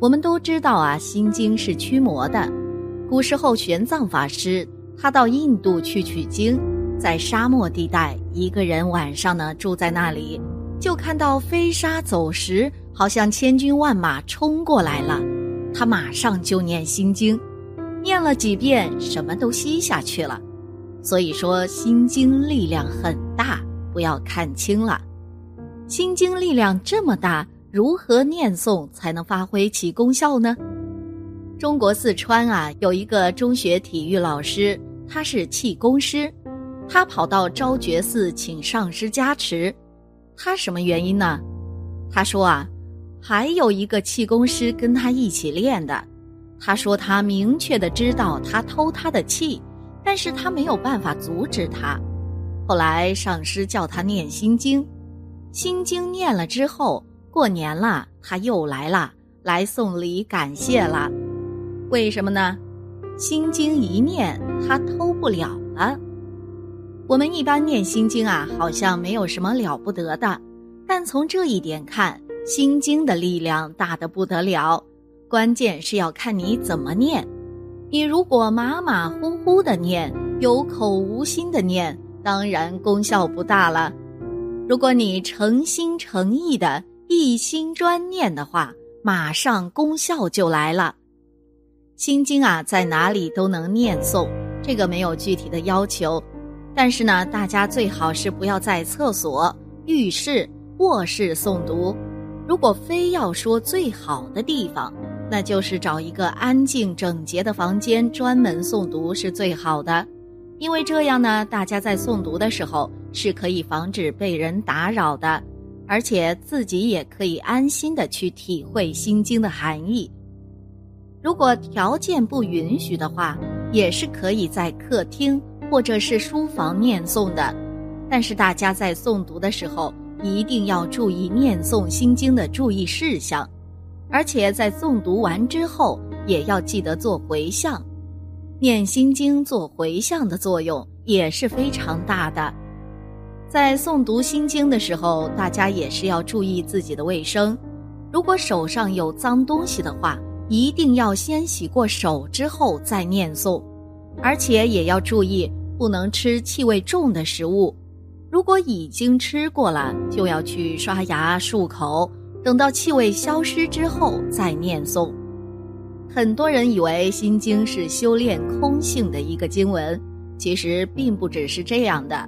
我们都知道啊，心经是驱魔的。古时候，玄奘法师他到印度去取经，在沙漠地带，一个人晚上呢住在那里，就看到飞沙走石，好像千军万马冲过来了。他马上就念心经，念了几遍，什么都吸下去了。所以说，心经力量很大，不要看轻了。心经力量这么大。如何念诵才能发挥其功效呢？中国四川啊，有一个中学体育老师，他是气功师，他跑到昭觉寺请上师加持。他什么原因呢？他说啊，还有一个气功师跟他一起练的。他说他明确的知道他偷他的气，但是他没有办法阻止他。后来上师叫他念心经，心经念了之后。过年了，他又来了，来送礼感谢了。为什么呢？心经一念，他偷不了了。我们一般念心经啊，好像没有什么了不得的，但从这一点看，心经的力量大得不得了。关键是要看你怎么念。你如果马马虎虎的念，有口无心的念，当然功效不大了。如果你诚心诚意的。一心专念的话，马上功效就来了。心经啊，在哪里都能念诵，这个没有具体的要求。但是呢，大家最好是不要在厕所、浴室、卧室诵读。如果非要说最好的地方，那就是找一个安静整洁的房间，专门诵读是最好的。因为这样呢，大家在诵读的时候是可以防止被人打扰的。而且自己也可以安心的去体会心经的含义。如果条件不允许的话，也是可以在客厅或者是书房念诵的。但是大家在诵读的时候，一定要注意念诵心经的注意事项，而且在诵读完之后，也要记得做回向。念心经做回向的作用也是非常大的。在诵读心经的时候，大家也是要注意自己的卫生。如果手上有脏东西的话，一定要先洗过手之后再念诵，而且也要注意不能吃气味重的食物。如果已经吃过了，就要去刷牙漱口，等到气味消失之后再念诵。很多人以为心经是修炼空性的一个经文，其实并不只是这样的。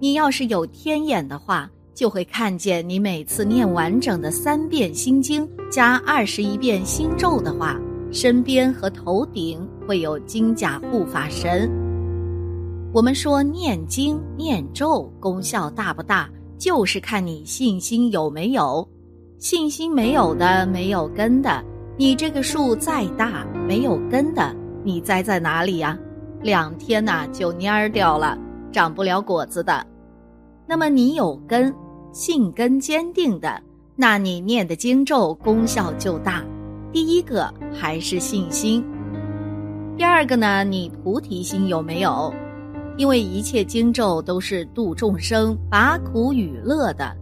你要是有天眼的话，就会看见你每次念完整的三遍心经加二十一遍心咒的话，身边和头顶会有金甲护法神。我们说念经念咒功效大不大，就是看你信心有没有。信心没有的，没有根的，你这个树再大，没有根的，你栽在哪里呀？两天呐就蔫儿掉了，长不了果子的。那么你有根，信根坚定的，那你念的经咒功效就大。第一个还是信心，第二个呢，你菩提心有没有？因为一切经咒都是度众生、拔苦与乐的。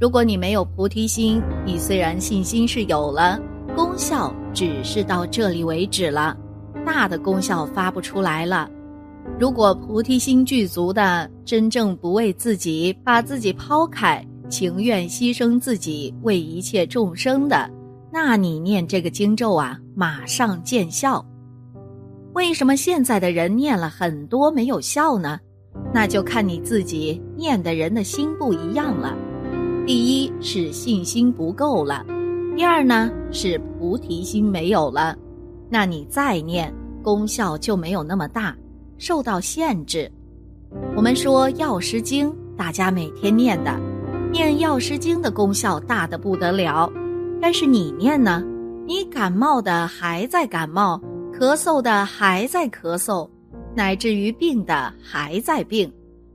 如果你没有菩提心，你虽然信心是有了，功效只是到这里为止了，大的功效发不出来了。如果菩提心具足的，真正不为自己，把自己抛开，情愿牺牲自己为一切众生的，那你念这个经咒啊，马上见效。为什么现在的人念了很多没有效呢？那就看你自己念的人的心不一样了。第一是信心不够了，第二呢是菩提心没有了，那你再念功效就没有那么大。受到限制，我们说药师经，大家每天念的，念药师经的功效大的不得了，但是你念呢？你感冒的还在感冒，咳嗽的还在咳嗽，乃至于病的还在病，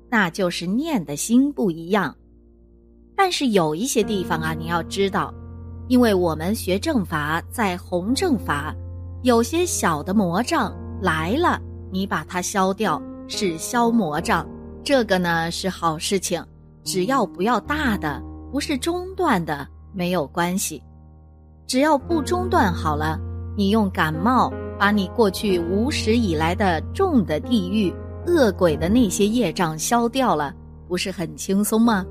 那就是念的心不一样。但是有一些地方啊，你要知道，因为我们学正法，在弘正法，有些小的魔障来了，你把它消掉，是消魔障，这个呢是好事情。只要不要大的，不是中断的，没有关系。只要不中断好了，你用感冒把你过去无始以来的重的地狱恶鬼的那些业障消掉了，不是很轻松吗？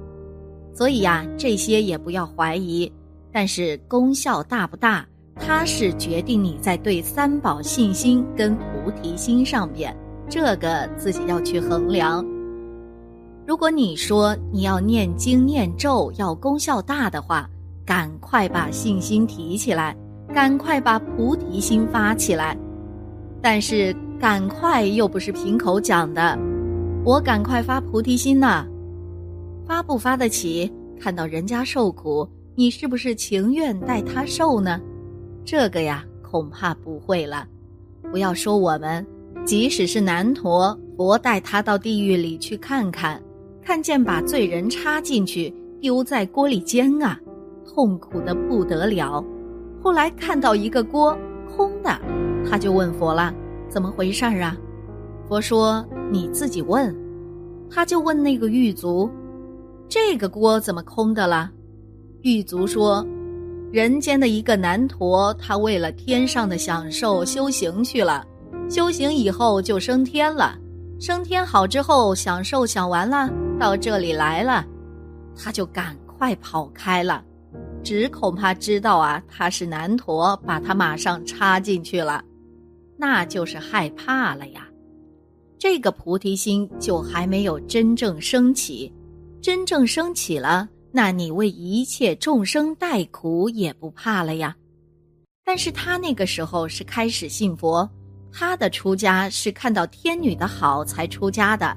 所以呀，这些也不要怀疑。但是功效大不大，它是决定你在对三宝信心跟菩提心上边，这个自己要去衡量。如果你说你要念经念咒要功效大的话，赶快把信心提起来，赶快把菩提心发起来。但是赶快又不是凭口讲的，我赶快发菩提心呐，发不发得起？看到人家受苦，你是不是情愿代他受呢？这个呀，恐怕不会了。不要说我们，即使是南陀佛带他到地狱里去看看。看见把罪人插进去丢在锅里煎啊，痛苦的不得了。后来看到一个锅空的，他就问佛了：“怎么回事儿啊？”佛说：“你自己问。”他就问那个狱卒：“这个锅怎么空的了？”狱卒说：“人间的一个男陀，他为了天上的享受修行去了，修行以后就升天了，升天好之后享受享完了。”到这里来了，他就赶快跑开了，只恐怕知道啊他是南陀，把他马上插进去了，那就是害怕了呀。这个菩提心就还没有真正升起，真正升起了，那你为一切众生代苦也不怕了呀。但是他那个时候是开始信佛，他的出家是看到天女的好才出家的。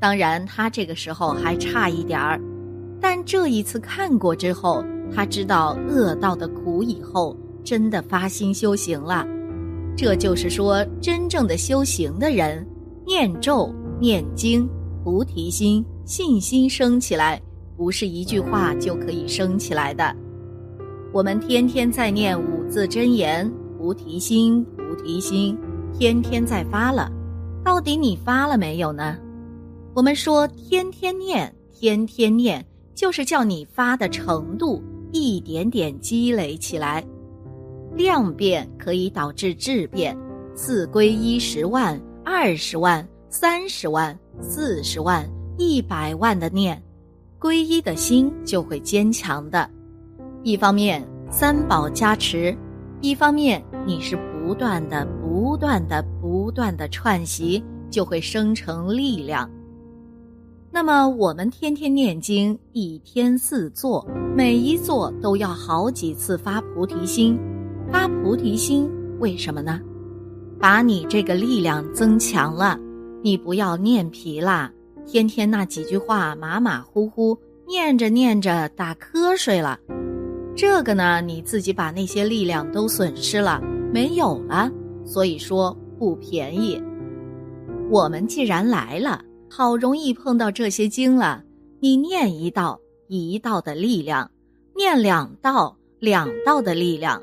当然，他这个时候还差一点儿，但这一次看过之后，他知道恶道的苦以后，真的发心修行了。这就是说，真正的修行的人，念咒、念经、菩提心、信心升起来，不是一句话就可以升起来的。我们天天在念五字真言，菩提心、菩提心，天天在发了，到底你发了没有呢？我们说天天念，天天念，就是叫你发的程度一点点积累起来。量变可以导致质变，四归一十万、二十万、三十万、四十万、一百万的念，皈依的心就会坚强的。一方面三宝加持，一方面你是不断的、不断的、不断的串习，就会生成力量。那么我们天天念经，一天四座，每一座都要好几次发菩提心。发菩提心为什么呢？把你这个力量增强了，你不要念疲了。天天那几句话马马虎虎，念着念着打瞌睡了。这个呢，你自己把那些力量都损失了，没有了。所以说不便宜。我们既然来了。好容易碰到这些经了，你念一道一道的力量，念两道两道的力量，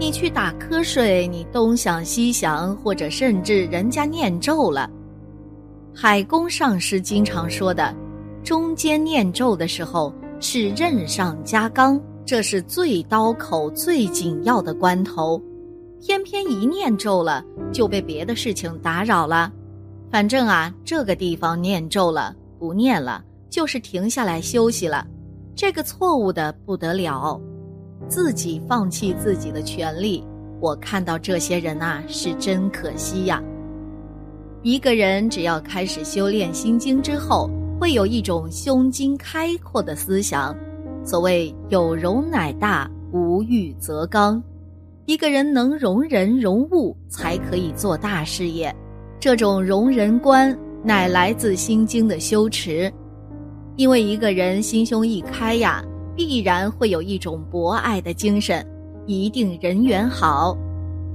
你去打瞌睡，你东想西想，或者甚至人家念咒了。海公上师经常说的，中间念咒的时候是刃上加钢，这是最刀口、最紧要的关头，偏偏一念咒了，就被别的事情打扰了。反正啊，这个地方念咒了，不念了，就是停下来休息了。这个错误的不得了，自己放弃自己的权利。我看到这些人呐，是真可惜呀。一个人只要开始修炼心经之后，会有一种胸襟开阔的思想。所谓有容乃大，无欲则刚。一个人能容人容物，才可以做大事业。这种容人观乃来自心经的修持，因为一个人心胸一开呀，必然会有一种博爱的精神，一定人缘好。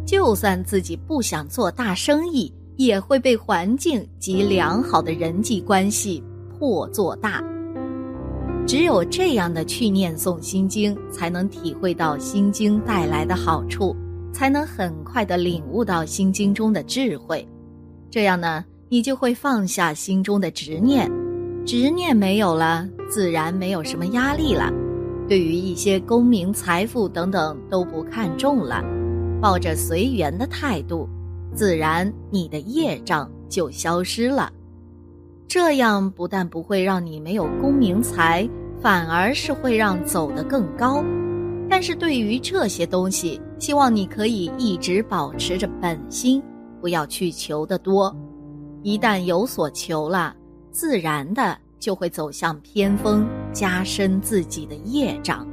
就算自己不想做大生意，也会被环境及良好的人际关系破做大。只有这样的去念诵心经，才能体会到心经带来的好处，才能很快的领悟到心经中的智慧。这样呢，你就会放下心中的执念，执念没有了，自然没有什么压力了。对于一些功名、财富等等都不看重了，抱着随缘的态度，自然你的业障就消失了。这样不但不会让你没有功名财，反而是会让走得更高。但是对于这些东西，希望你可以一直保持着本心，不要去求的多。一旦有所求了，自然的就会走向偏锋，加深自己的业障。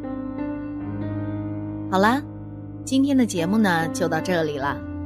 好了，今天的节目呢就到这里了。